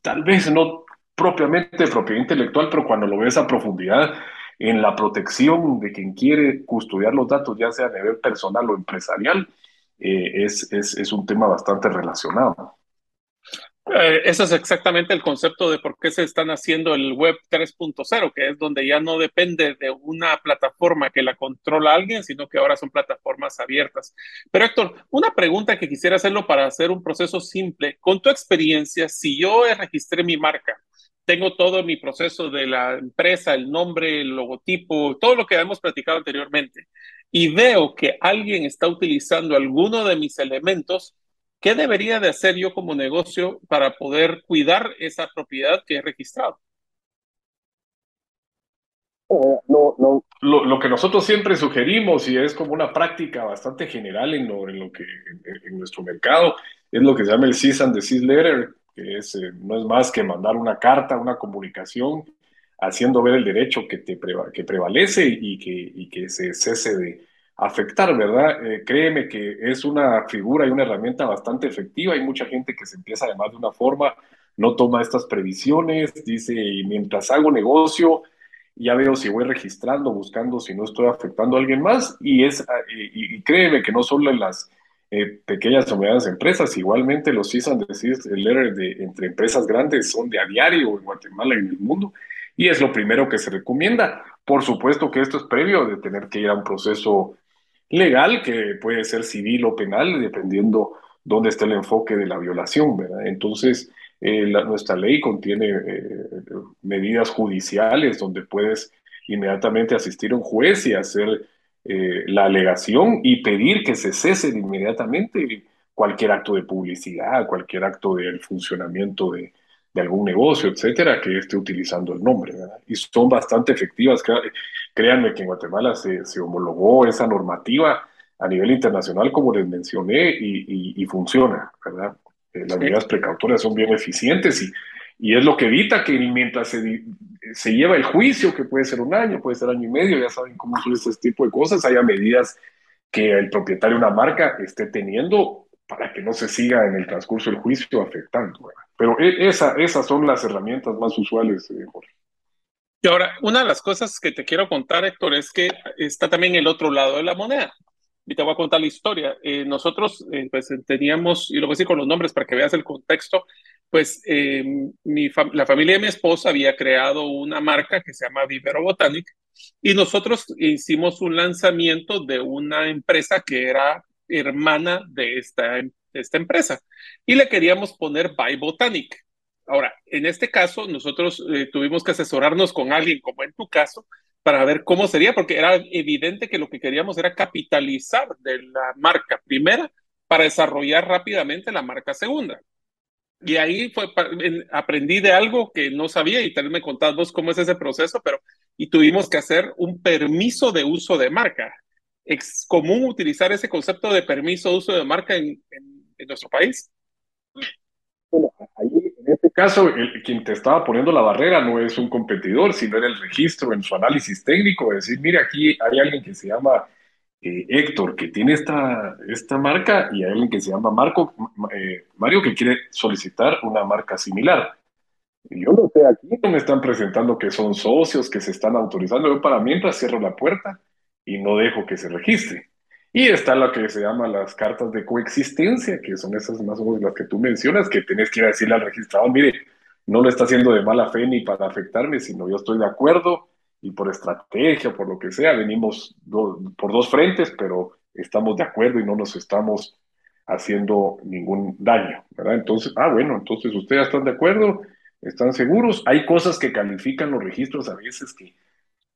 tal vez no propiamente propiedad intelectual, pero cuando lo ves a profundidad en la protección de quien quiere custodiar los datos, ya sea a nivel personal o empresarial, eh, es, es un tema bastante relacionado. Eh, ese es exactamente el concepto de por qué se están haciendo el web 3.0, que es donde ya no depende de una plataforma que la controla alguien, sino que ahora son plataformas abiertas. Pero Héctor, una pregunta que quisiera hacerlo para hacer un proceso simple. Con tu experiencia, si yo registré mi marca, tengo todo mi proceso de la empresa, el nombre, el logotipo, todo lo que hemos platicado anteriormente, y veo que alguien está utilizando alguno de mis elementos, ¿Qué debería de hacer yo como negocio para poder cuidar esa propiedad que he registrado? Eh, no, no. Lo, que nosotros siempre sugerimos y es como una práctica bastante general en lo, en lo que en, nuestro mercado es lo que se llama el cease and desist letter, que es, eh, no es más que mandar una carta, una comunicación, haciendo ver el derecho que, te que prevalece y que, y que se cese de, afectar, ¿verdad? Eh, créeme que es una figura y una herramienta bastante efectiva. Hay mucha gente que se empieza además de una forma, no toma estas previsiones, dice, mientras hago negocio, ya veo si voy registrando, buscando si no estoy afectando a alguien más. Y, es, ah, y, créeme que no solo en las eh, pequeñas o medianas empresas, igualmente los CISAN el letter de, entre empresas grandes son de a diario en Guatemala y en el mundo. Y es lo primero que se recomienda. Por supuesto que esto es previo de tener que ir a un proceso legal, que puede ser civil o penal, dependiendo dónde esté el enfoque de la violación, ¿verdad? Entonces, eh, nuestra ley contiene eh, medidas judiciales donde puedes inmediatamente asistir a un juez y hacer eh, la alegación y pedir que se cese inmediatamente cualquier acto de publicidad, cualquier acto del funcionamiento de, algún negocio, etcétera, que esté utilizando el nombre. Y son bastante efectivas. Créanme que en Guatemala se, se homologó esa normativa a nivel internacional, como les mencioné, y, y, funciona, ¿verdad? Eh, las medidas precautorias son bien eficientes y, y es lo que evita que mientras se, se, lleva el juicio, que puede ser un año, puede ser año y medio, ya saben cómo son este tipo de cosas, haya medidas que el propietario de una marca esté teniendo para que no se siga en el transcurso del juicio afectando. ¿verdad? Pero e, esa, esas son las herramientas más usuales, eh, Jorge. Y ahora, una de las cosas que te quiero contar, Héctor, es que está también el otro lado de la moneda. y te voy a contar la historia. Eh, nosotros, eh, pues, teníamos, y lo voy a decir con los nombres para que veas el contexto, pues, mi la familia de mi esposa había creado una marca que se llama Vivero Botanic, y nosotros hicimos un lanzamiento de una empresa que era hermana de esta, de esta empresa, y le queríamos poner By Botanic. Ahora, en este caso, nosotros tuvimos que asesorarnos con alguien, como en tu caso, para ver cómo sería, porque era evidente que lo que queríamos era capitalizar de la marca primera para desarrollar rápidamente la marca segunda. Y ahí fue, aprendí de algo que no sabía y tal vez me contás vos cómo es ese proceso, pero y tuvimos que hacer un permiso de uso de marca. ¿Es común utilizar ese concepto de permiso de uso de marca en, en nuestro país? Bueno, ahí en este caso, el, quien te estaba poniendo la barrera no es un competidor, sino era el registro en su análisis técnico, decir, mire, aquí hay alguien que se llama eh, Héctor, que tiene esta, esta marca, y hay alguien que se llama Marco, eh, Mario, que quiere solicitar una marca similar. yo no sé, aquí no me están presentando que son socios, que se están autorizando. Yo para mientras cierro la puerta y no dejo que se registre. Y está lo que se llama las cartas de coexistencia, que son esas más o menos las que tú mencionas, que tenés que ir a decirle al registrador, mire, no lo está haciendo de mala fe ni para afectarme, sino yo estoy de acuerdo y por estrategia, por lo que sea, venimos por dos frentes, pero estamos de acuerdo y no nos estamos haciendo ningún daño, ¿verdad? Entonces, ah, bueno, entonces ustedes están de acuerdo, están seguros. Hay cosas que califican los registros a veces que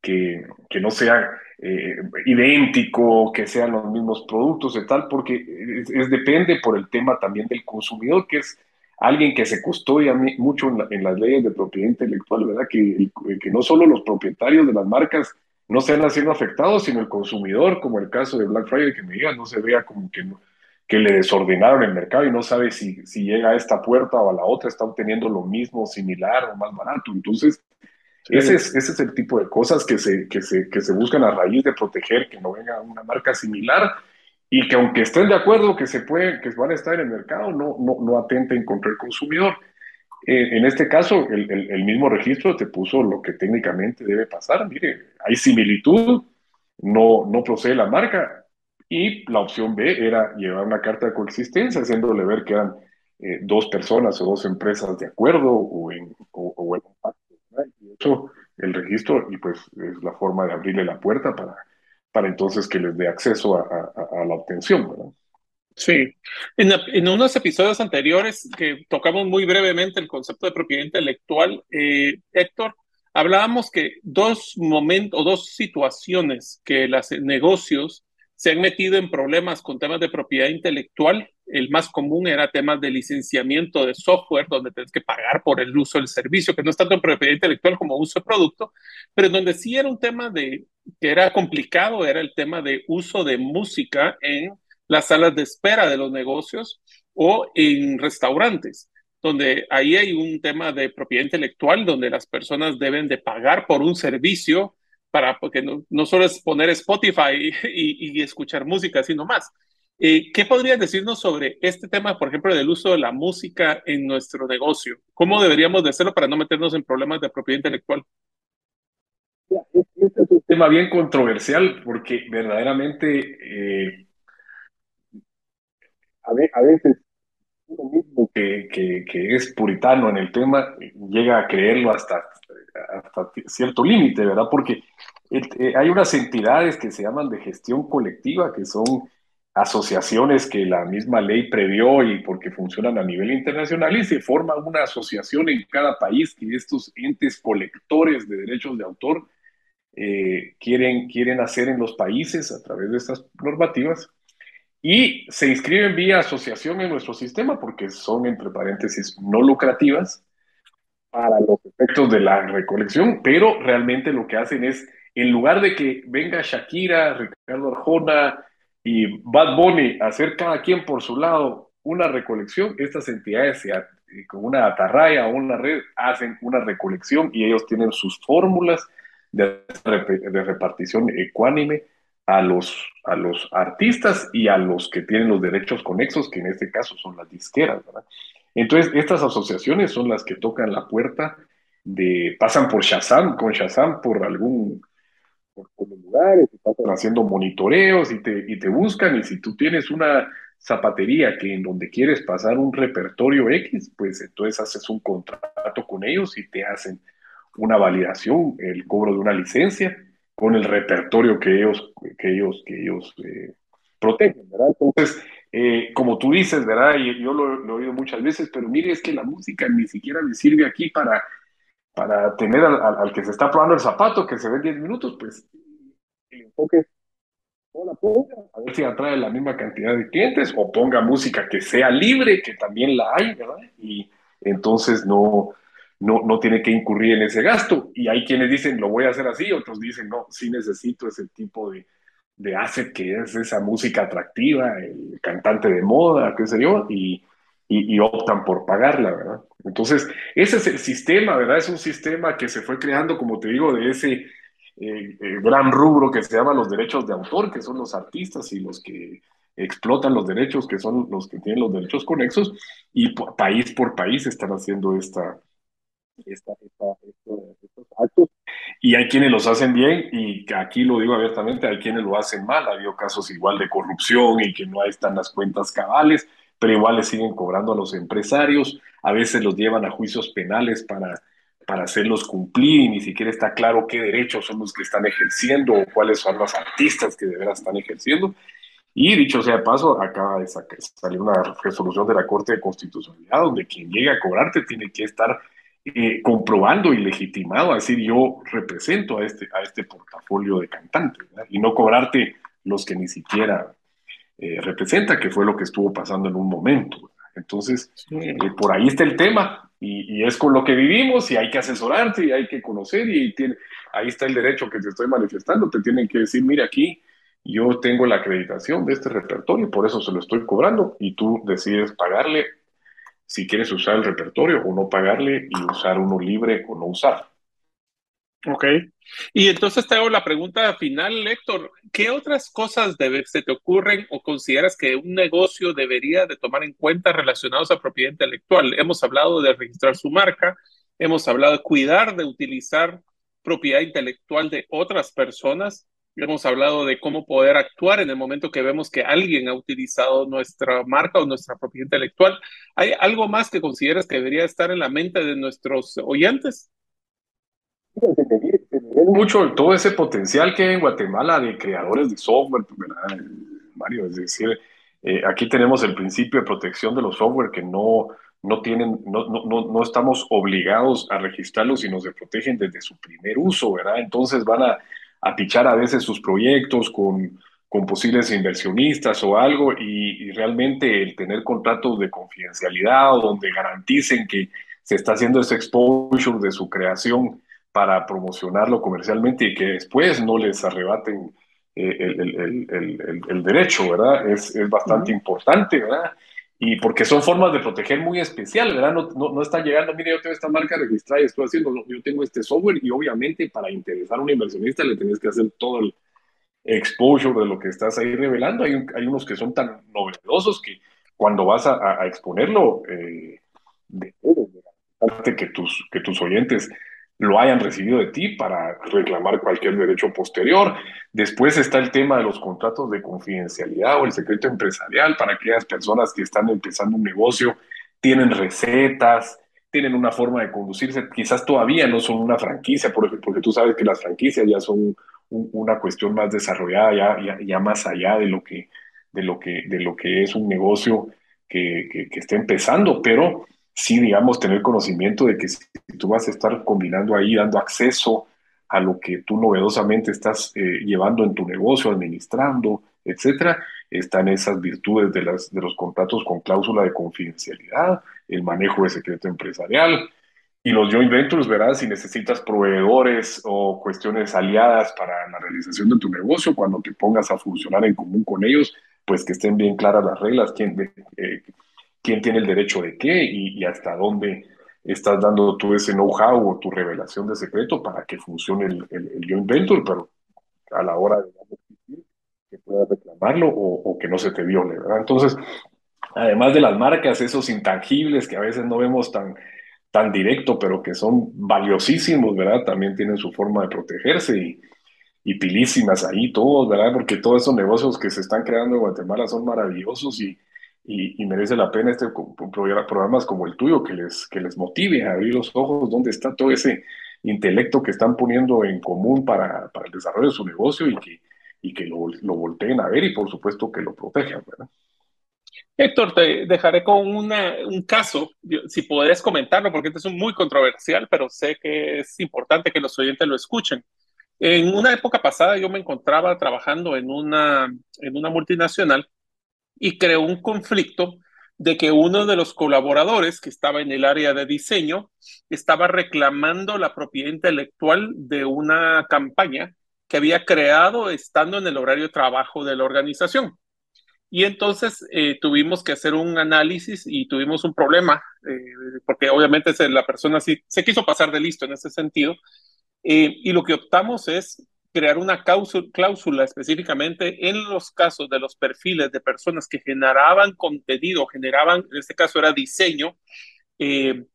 que, que no sea eh, idéntico, que sean los mismos productos y tal, porque es, depende por el tema también del consumidor, que es alguien que se custodia mucho en, las leyes de propiedad intelectual, ¿verdad? Que, que no solo los propietarios de las marcas no sean siendo afectados, sino el consumidor, como el caso de Black Friday, que me diga, no se vea como que, que le desordenaron el mercado y no sabe si, si llega a esta puerta o a la otra, está obteniendo lo mismo, similar o más barato. Entonces, ese es, ese es el tipo de cosas que se, que, se, que se buscan a raíz de proteger que no venga una marca similar y que aunque estén de acuerdo que se puede, que van a estar en el mercado, no, no, no atenten contra el consumidor. Eh, en este caso, el, el, mismo registro te puso lo que técnicamente debe pasar. Mire, hay similitud, no, no procede la marca. Y la opción B era llevar una carta de coexistencia, haciéndole ver que eran eh, dos personas o dos empresas de acuerdo o en, o en el registro y pues es la forma de abrirle la puerta para, para entonces que les dé acceso a, la obtención. Sí, en, en, unos episodios anteriores que tocamos muy brevemente el concepto de propiedad intelectual, eh, Héctor, hablábamos que dos momentos o dos situaciones que los negocios se han metido en problemas con temas de propiedad intelectual. El más común era temas de licenciamiento de software, donde tienes que pagar por el uso del servicio, que no es tanto en propiedad intelectual como uso de producto, pero donde sí era un tema de que era complicado, era el tema de uso de música en las salas de espera de los negocios o en restaurantes donde ahí hay un tema de propiedad intelectual, donde las personas deben de pagar por un servicio para, porque no, no solo es poner Spotify y, escuchar música, sino más. Eh, ¿Qué podrías decirnos sobre este tema, por ejemplo, del uso de la música en nuestro negocio? ¿Cómo deberíamos de hacerlo para no meternos en problemas de propiedad intelectual? Este es un tema bien controversial porque verdaderamente eh, a, veces uno mismo que, que, que, es puritano en el tema llega a creerlo hasta hasta cierto límite, ¿verdad? Porque eh, hay unas entidades que se llaman de gestión colectiva, que son asociaciones que la misma ley previó y porque funcionan a nivel internacional y se forma una asociación en cada país que estos entes colectores de derechos de autor eh, quieren, quieren hacer en los países a través de estas normativas y se inscriben vía asociación en nuestro sistema porque son, entre paréntesis, no lucrativas para los efectos de la recolección, pero realmente lo que hacen es, en lugar de que venga Shakira, Ricardo Arjona y Bad Bunny a hacer cada quien por su lado una recolección, estas entidades eh, con una atarraya o una red hacen una recolección y ellos tienen sus fórmulas de, de repartición ecuánime a los, a los artistas y a los que tienen los derechos conexos, que en este caso son las disqueras, ¿verdad? Entonces, estas asociaciones son las que tocan la puerta de, pasan por Shazam, con Shazam por algún, por, pasan haciendo monitoreos y te, y te buscan, y si tú tienes una zapatería que en donde quieres pasar un repertorio X, pues entonces haces un contrato con ellos y te hacen una validación, el cobro de una licencia con el repertorio que ellos, que ellos, que ellos eh, protegen, ¿verdad? Entonces, eh, como tú dices, ¿verdad? Y yo lo, he oído muchas veces, pero mire, es que la música ni siquiera me sirve aquí para, para tener al, que se está probando el zapato, que se ve 10 minutos, pues el enfoque a ver si atrae la misma cantidad de clientes, o ponga música que sea libre, que también la hay, ¿verdad? Y entonces no, no, no tiene que incurrir en ese gasto. Y hay quienes dicen, lo voy a hacer así, otros dicen, no, sí necesito ese tipo de, de asset que es esa música atractiva, el cantante de moda, qué sé yo, y, optan por pagarla, ¿verdad? Entonces, ese es el sistema, ¿verdad? Es un sistema que se fue creando, como te digo, de ese eh, eh, gran rubro que se llama los derechos de autor, que son los artistas y los que explotan los derechos, que son los que tienen los derechos conexos, y país por país están haciendo esta, esta, estos actos y hay quienes los hacen bien y aquí lo digo abiertamente, hay quienes lo hacen mal. Ha habido casos igual de corrupción y que no están las cuentas cabales, pero igual le siguen cobrando a los empresarios. A veces los llevan a juicios penales para, para hacerlos cumplir y ni siquiera está claro qué derechos son los que están ejerciendo o cuáles son los artistas que de veras están ejerciendo. Y dicho sea de paso, acaba de salir una resolución de la Corte de Constitucionalidad donde quien llegue a cobrarte tiene que estar eh, comprobando y legitimado, a decir, yo represento a este, a este portafolio de cantantes, y no cobrarte los que ni siquiera eh, representa, que fue lo que estuvo pasando en un momento. Entonces, eh, por ahí está el tema, y, es con lo que vivimos, y hay que asesorarse, y hay que conocer, y tiene, ahí está el derecho que te estoy manifestando, te tienen que decir, mire aquí, yo tengo la acreditación de este repertorio, por eso se lo estoy cobrando, y tú decides pagarle si quieres usar el repertorio o no pagarle y usar uno libre o no usar. Ok. Y entonces te la pregunta final, Héctor. ¿Qué otras cosas se te ocurren o consideras que un negocio debería de tomar en cuenta relacionados a propiedad intelectual? Hemos hablado de registrar su marca, hemos hablado de cuidar, de utilizar propiedad intelectual de otras personas, hemos hablado de cómo poder actuar en el momento que vemos que alguien ha utilizado nuestra marca o nuestra propiedad intelectual. ¿Hay algo más que consideras que debería estar en la mente de nuestros oyentes? Mucho todo ese potencial que hay en Guatemala de creadores de software, Mario, es decir, eh, aquí tenemos el principio de protección de los software que no, no tienen, no, no, no, estamos obligados a registrarlos, sino se protegen desde su primer uso, ¿verdad? Entonces van a, a pichar a veces sus proyectos con, con posibles inversionistas o algo y, realmente el tener contratos de confidencialidad o donde garanticen que se está haciendo ese exposure de su creación para promocionarlo comercialmente y que después no les arrebaten eh, el, el, el, derecho, ¿verdad? Es, es bastante importante, ¿verdad? Y porque son formas de proteger muy especial, ¿verdad? No, no, no están llegando, mire, yo tengo esta marca registrada y estoy haciendo, yo tengo este software y obviamente para interesar a un inversionista le tienes que hacer todo el exposure de lo que estás ahí revelando. Hay, hay unos que son tan novedosos que cuando vas a, a exponerlo, eh, de, que tus, que tus oyentes lo hayan recibido de ti para reclamar cualquier derecho posterior. Después está el tema de los contratos de confidencialidad o el secreto empresarial para aquellas personas que están empezando un negocio, tienen recetas, tienen una forma de conducirse, quizás todavía no son una franquicia, porque, porque tú sabes que las franquicias ya son una cuestión más desarrollada, ya, ya, más allá de lo, que, de, lo que, de lo que es un negocio que, que, que está empezando, pero sí, digamos, tener conocimiento de que si tú vas a estar combinando ahí, dando acceso a lo que tú novedosamente estás eh, llevando en tu negocio, administrando, etcétera, están esas virtudes de, las, de los contratos con cláusula de confidencialidad, el manejo de secreto empresarial y los joint ventures, verás, si necesitas proveedores o cuestiones aliadas para la realización de tu negocio, cuando te pongas a funcionar en común con ellos, pues que estén bien claras las reglas, quién, eh, quién tiene el derecho de qué y, hasta dónde estás dando tú ese know-how o tu revelación de secreto para que funcione el, el, joint venture, pero a la hora de que puedas reclamarlo o, que no se te viole, ¿verdad? Entonces, además de las marcas, esos intangibles que a veces no vemos tan, tan directo, pero que son valiosísimos, ¿verdad? También tienen su forma de protegerse y, y pilísimas ahí todos, ¿verdad? Porque todos esos negocios que se están creando en Guatemala son maravillosos y, y, merece la pena este programas como el tuyo que les, que les motive a abrir los ojos dónde está todo ese intelecto que están poniendo en común para, para el desarrollo de su negocio y que, y que lo, lo, volteen a ver y por supuesto que lo protejan, ¿verdad? Héctor, te dejaré con una, un caso, si puedes comentarlo, porque este es muy controversial, pero sé que es importante que los oyentes lo escuchen. En una época pasada yo me encontraba trabajando en una, en una multinacional y creó un conflicto de que uno de los colaboradores que estaba en el área de diseño estaba reclamando la propiedad intelectual de una campaña que había creado estando en el horario de trabajo de la organización. Y entonces eh, tuvimos que hacer un análisis y tuvimos un problema, eh, porque obviamente la persona sí se quiso pasar de listo en ese sentido, eh, y lo que optamos es crear una cláusula específicamente en los casos de los perfiles de personas que generaban contenido, generaban, en este caso era diseño, eh,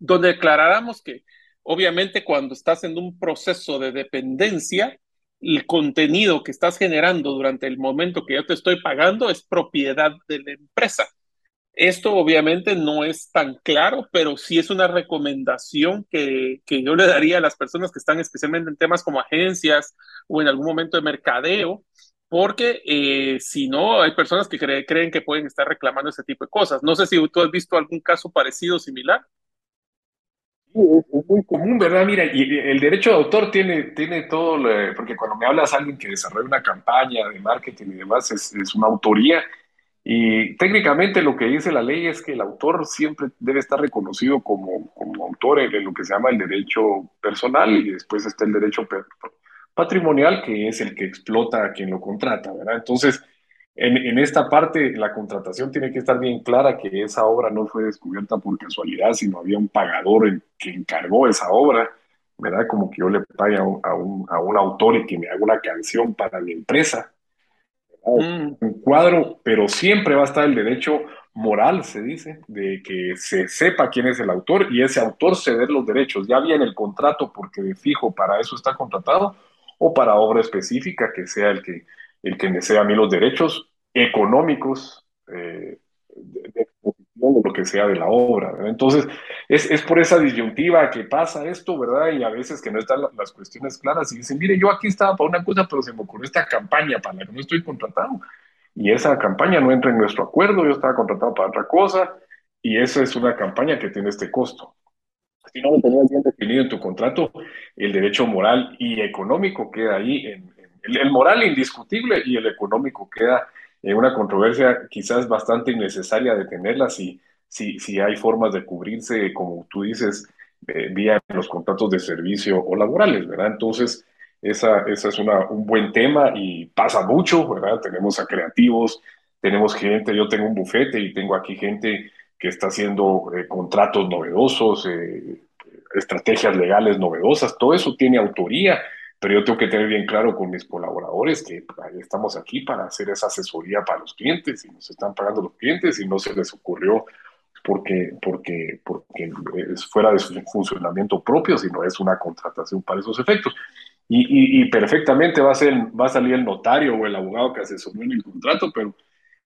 donde declaráramos que obviamente cuando estás en un proceso de dependencia, el contenido que estás generando durante el momento que yo te estoy pagando es propiedad de la empresa. Esto obviamente no es tan claro, pero sí es una recomendación que, que, yo le daría a las personas que están especialmente en temas como agencias o en algún momento de mercadeo, porque eh, si no, hay personas que creen que pueden estar reclamando ese tipo de cosas. No sé si tú has visto algún caso parecido o similar. Muy común, ¿verdad? Mira, y el derecho de autor tiene, tiene todo, porque cuando me hablas a alguien que desarrolla una campaña de marketing y demás, es, es una autoría y técnicamente lo que dice la ley es que el autor siempre debe estar reconocido como, como autor en, lo que se llama el derecho personal y después está el derecho patrimonial, que es el que explota a quien lo contrata, ¿verdad? Entonces, en, en, esta parte, la contratación tiene que estar bien clara que esa obra no fue descubierta por casualidad, sino había un pagador que encargó esa obra, ¿verdad? Como que yo le pague a un, a un, a un autor y que me haga una canción para mi empresa, un cuadro, pero siempre va a estar el derecho moral, se dice, de que se sepa quién es el autor y ese autor ceder los derechos, ya bien el contrato porque de fijo para eso está contratado, o para obra específica que sea el que, el que me sea a mí los derechos económicos eh, de, o lo que sea de la obra. Entonces, es, es, por esa disyuntiva que pasa esto, ¿verdad? Y a veces que no están las cuestiones claras y dicen, mire, yo aquí estaba para una cosa, pero se me ocurrió esta campaña para la que no estoy contratado. Y esa campaña no entra en nuestro acuerdo, yo estaba contratado para otra cosa, y esa es una campaña que tiene este costo. Si no lo tenías bien definido en tu contrato, el derecho moral y económico queda ahí, el, el moral indiscutible y el económico queda en una controversia quizás bastante innecesaria de tenerla si, si, si hay formas de cubrirse, como tú dices, eh, vía los contratos de servicio o laborales, ¿verdad? Entonces, esa, esa es una, un buen tema y pasa mucho, ¿verdad? Tenemos a creativos, tenemos gente, yo tengo un bufete y tengo aquí gente que está haciendo eh, contratos novedosos, eh, estrategias legales novedosas, todo eso tiene autoría pero yo tengo que tener bien claro con mis colaboradores que estamos aquí para hacer esa asesoría para los clientes y nos están pagando los clientes y no se les ocurrió porque, porque, porque es fuera de su funcionamiento propio, sino es una contratación para esos efectos. Y, y, perfectamente va a, ser, va a salir el notario o el abogado que asesoró en el contrato, pero,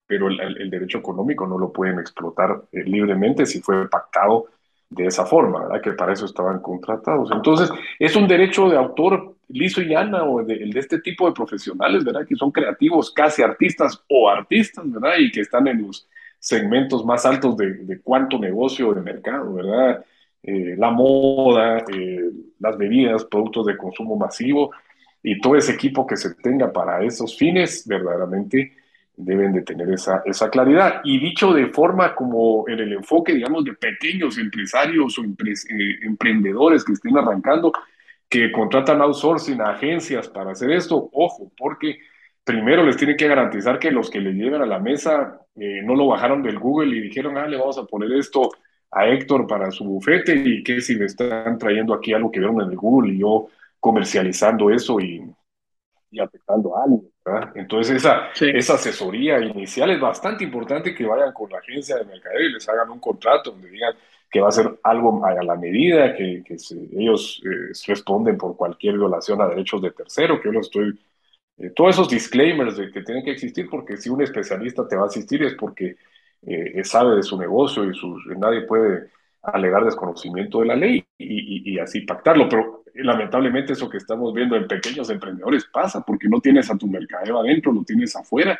pero el, el derecho económico no lo pueden explotar eh, libremente si fue pactado de esa forma, ¿verdad? Que para eso estaban contratados. Entonces, es un derecho de autor liso y llana o de, de, este tipo de profesionales, ¿verdad? Que son creativos, casi artistas o artistas, ¿verdad? Y que están en los segmentos más altos de, de cuánto negocio de mercado, ¿verdad? Eh, la moda, eh, las bebidas, productos de consumo masivo y todo ese equipo que se tenga para esos fines, verdaderamente deben de tener esa, esa claridad. Y dicho de forma como en el enfoque, digamos, de pequeños empresarios o eh, emprendedores que estén arrancando, que contratan outsourcing a agencias para hacer esto, ojo, porque primero les tienen que garantizar que los que le lleven a la mesa eh, no lo bajaron del Google y dijeron, ah, le vamos a poner esto a Héctor para su bufete y que si me están trayendo aquí algo que vieron en el Google y yo comercializando eso y, y afectando a alguien. Entonces esa, esa asesoría inicial es bastante importante que vayan con la agencia de mercadeo y les hagan un contrato donde digan, que va a ser algo a la medida, que, que ellos eh, responden por cualquier violación a derechos de tercero, que yo lo estoy... Eh, todos esos disclaimers de que tienen que existir, porque si un especialista te va a asistir es porque eh, sabe de su negocio y sus, nadie puede alegar desconocimiento de la ley y, y, así pactarlo. Pero lamentablemente eso que estamos viendo en pequeños emprendedores pasa porque no tienes a tu mercadeo adentro, lo tienes afuera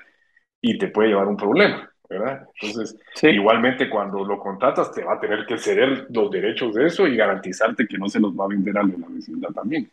y te puede llevar un problema. ¿verdad? Entonces, igualmente cuando lo contratas te va a tener que ceder los derechos de eso y garantizarte que no se los va a vender a la vecindad también.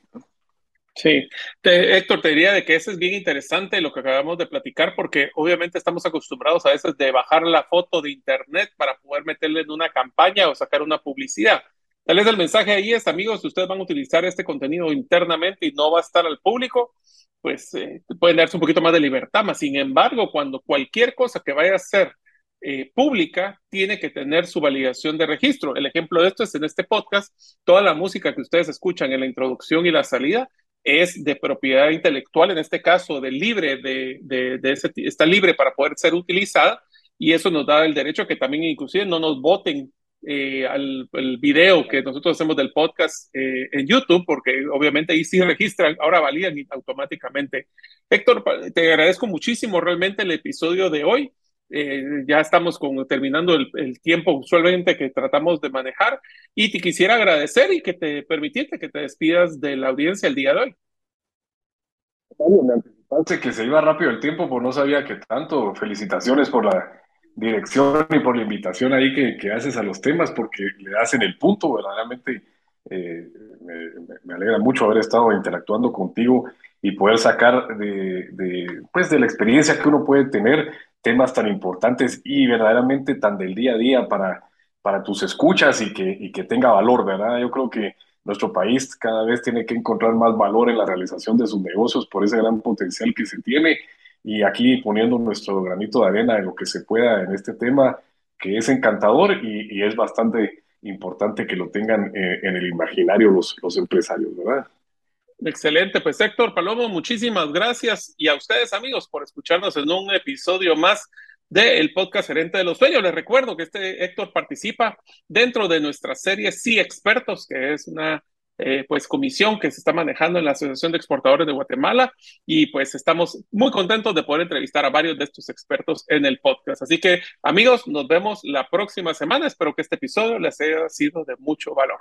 Sí, Héctor, te diría de que eso es bien interesante lo que acabamos de platicar, porque obviamente estamos acostumbrados a veces de bajar la foto de internet para poder meterle en una campaña o sacar una publicidad. Tal vez el mensaje ahí es, amigos, ustedes van a utilizar este contenido internamente y no va a estar al público, pues eh, pueden darse un poquito más de libertad. Más sin embargo, cuando cualquier cosa que vaya a ser eh, pública tiene que tener su validación de registro. El ejemplo de esto es en este podcast, toda la música que ustedes escuchan en la introducción y la salida es de propiedad intelectual, en este caso de libre, de, de, está libre para poder ser utilizada y eso nos da el derecho que también inclusive no nos voten eh, al el video que nosotros hacemos del podcast eh, en YouTube, porque obviamente ahí sí registran, ahora valían automáticamente. Héctor, te agradezco muchísimo realmente el episodio de hoy. Eh, ya estamos terminando el, tiempo usualmente que tratamos de manejar y te quisiera agradecer y que te permitiste que te despidas de la audiencia el día de hoy. Me anticipaste que se iba rápido el tiempo, pues no sabía que tanto. Felicitaciones por la dirección y por la invitación ahí que, que, haces a los temas, porque le das en el punto, verdaderamente eh, me, alegra mucho haber estado interactuando contigo y poder sacar de, de, pues, de la experiencia que uno puede tener temas tan importantes y verdaderamente tan del día a día para, para tus escuchas y que, y que tenga valor, ¿verdad? Yo creo que nuestro país cada vez tiene que encontrar más valor en la realización de sus negocios por ese gran potencial que se tiene y aquí poniendo nuestro granito de arena en lo que se pueda en este tema, que es encantador y, es bastante importante que lo tengan eh, en el imaginario los, empresarios, ¿verdad? Excelente, pues Héctor Palomo, muchísimas gracias y a ustedes amigos por escucharnos en un episodio más del podcast Gerente de los Sueños. Les recuerdo que este Héctor participa dentro de nuestra serie Sí Expertos, que es una eh, pues comisión que se está manejando en la Asociación de Exportadores de Guatemala y pues estamos muy contentos de poder entrevistar a varios de estos expertos en el podcast. Así que amigos, nos vemos la próxima semana. Espero que este episodio les haya sido de mucho valor.